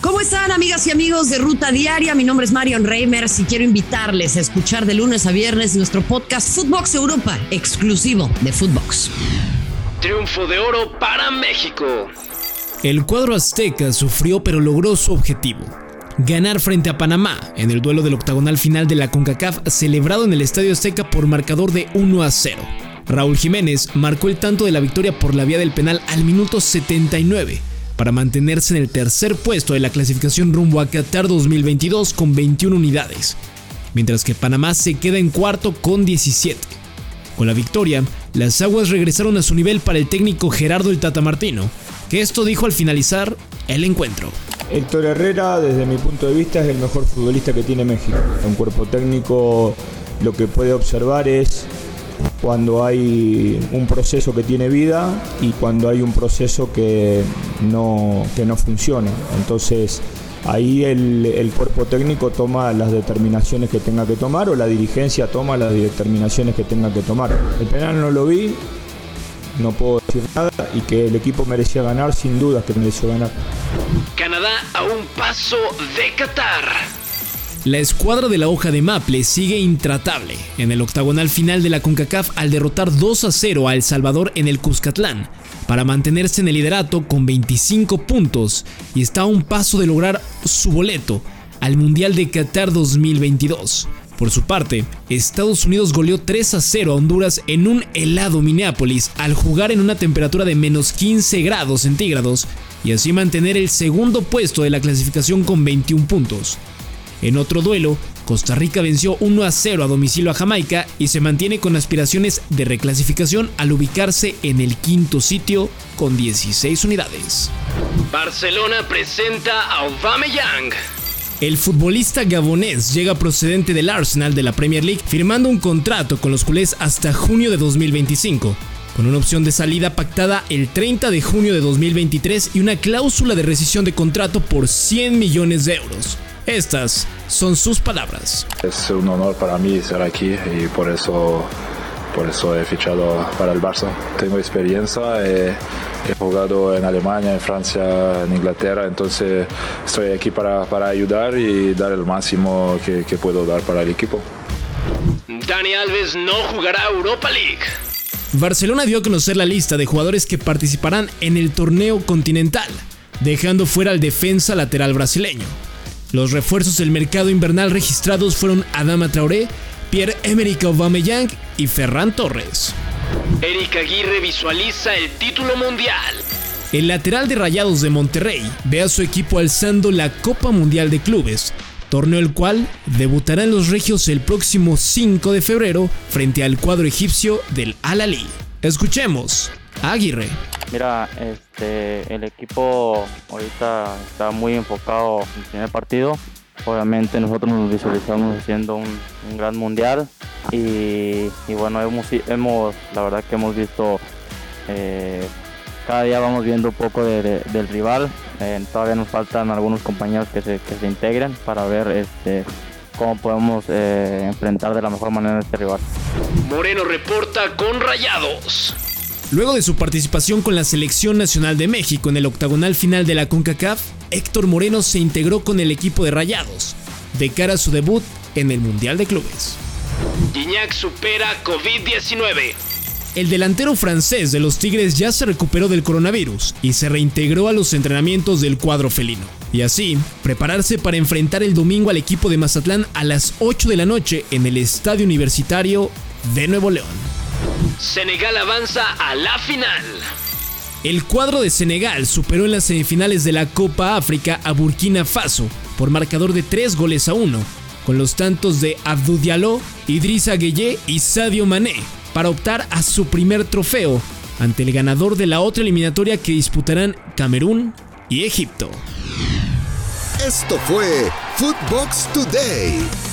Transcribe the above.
¿Cómo están amigas y amigos de Ruta Diaria? Mi nombre es Marion Reimers y quiero invitarles a escuchar de lunes a viernes nuestro podcast Footbox Europa, exclusivo de Footbox. Triunfo de oro para México. El cuadro azteca sufrió pero logró su objetivo. Ganar frente a Panamá en el duelo del octagonal final de la CONCACAF celebrado en el Estadio Azteca por marcador de 1 a 0. Raúl Jiménez marcó el tanto de la victoria por la vía del penal al minuto 79 para mantenerse en el tercer puesto de la clasificación rumbo a Qatar 2022 con 21 unidades, mientras que Panamá se queda en cuarto con 17. Con la victoria, las aguas regresaron a su nivel para el técnico Gerardo el Tata Martino, que esto dijo al finalizar el encuentro. Héctor Herrera, desde mi punto de vista, es el mejor futbolista que tiene México. Un cuerpo técnico lo que puede observar es cuando hay un proceso que tiene vida y cuando hay un proceso que no, que no funciona. Entonces ahí el, el, cuerpo técnico toma las determinaciones que tenga que tomar o la dirigencia toma las determinaciones que tenga que tomar. El penal no lo vi, no puedo decir nada y que el equipo merecía ganar, sin duda que mereció ganar. Canadá a un paso de Qatar. La escuadra de la hoja de Maple sigue intratable en el octagonal final de la CONCACAF al derrotar 2 a 0 a El Salvador en el Cuscatlán para mantenerse en el liderato con 25 puntos y está a un paso de lograr su boleto al Mundial de Qatar 2022. Por su parte, Estados Unidos goleó 3 a 0 a Honduras en un helado Minneapolis al jugar en una temperatura de menos 15 grados centígrados y así mantener el segundo puesto de la clasificación con 21 puntos. En otro duelo, Costa Rica venció 1 a 0 a domicilio a Jamaica y se mantiene con aspiraciones de reclasificación al ubicarse en el quinto sitio con 16 unidades. Barcelona presenta a Aubameyang. El futbolista gabonés llega procedente del Arsenal de la Premier League firmando un contrato con los culés hasta junio de 2025, con una opción de salida pactada el 30 de junio de 2023 y una cláusula de rescisión de contrato por 100 millones de euros. Estas son sus palabras. Es un honor para mí estar aquí y por eso, por eso he fichado para el Barça. Tengo experiencia, he, he jugado en Alemania, en Francia, en Inglaterra, entonces estoy aquí para, para ayudar y dar el máximo que, que puedo dar para el equipo. Dani Alves no jugará Europa League. Barcelona dio a conocer la lista de jugadores que participarán en el torneo continental, dejando fuera al defensa lateral brasileño. Los refuerzos del mercado invernal registrados fueron Adama Traoré, Pierre-Emerick Aubameyang y Ferran Torres. Eric Aguirre visualiza el título mundial. El lateral de Rayados de Monterrey ve a su equipo alzando la Copa Mundial de Clubes, torneo el cual debutará en los Regios el próximo 5 de febrero frente al cuadro egipcio del Al-Ali. Escuchemos Aguirre. Mira, este, el equipo ahorita está muy enfocado en el primer partido. Obviamente nosotros nos visualizamos haciendo un, gran mundial y, bueno, hemos, la verdad que hemos visto, eh, cada día vamos viendo un poco de, de, del rival. Eh, todavía nos faltan algunos compañeros que se, que se integren para ver este, cómo podemos eh, enfrentar de la mejor manera a este rival. Moreno reporta con Rayados. Luego de su participación con la Selección Nacional de México en el octagonal final de la CONCACAF, Héctor Moreno se integró con el equipo de Rayados, de cara a su debut en el Mundial de Clubes. Gignac supera COVID-19. El delantero francés de los Tigres ya se recuperó del coronavirus y se reintegró a los entrenamientos del cuadro felino. Y así, prepararse para enfrentar el domingo al equipo de Mazatlán a las 8 de la noche en el Estadio Universitario de Nuevo León. Senegal avanza a la final. El cuadro de Senegal superó en las semifinales de la Copa África a Burkina Faso por marcador de 3 goles a 1, con los tantos de Abdou Diallo, Idrissa Gueye y Sadio Mané, para optar a su primer trofeo ante el ganador de la otra eliminatoria que disputarán Camerún y Egipto. Esto fue Footbox Today.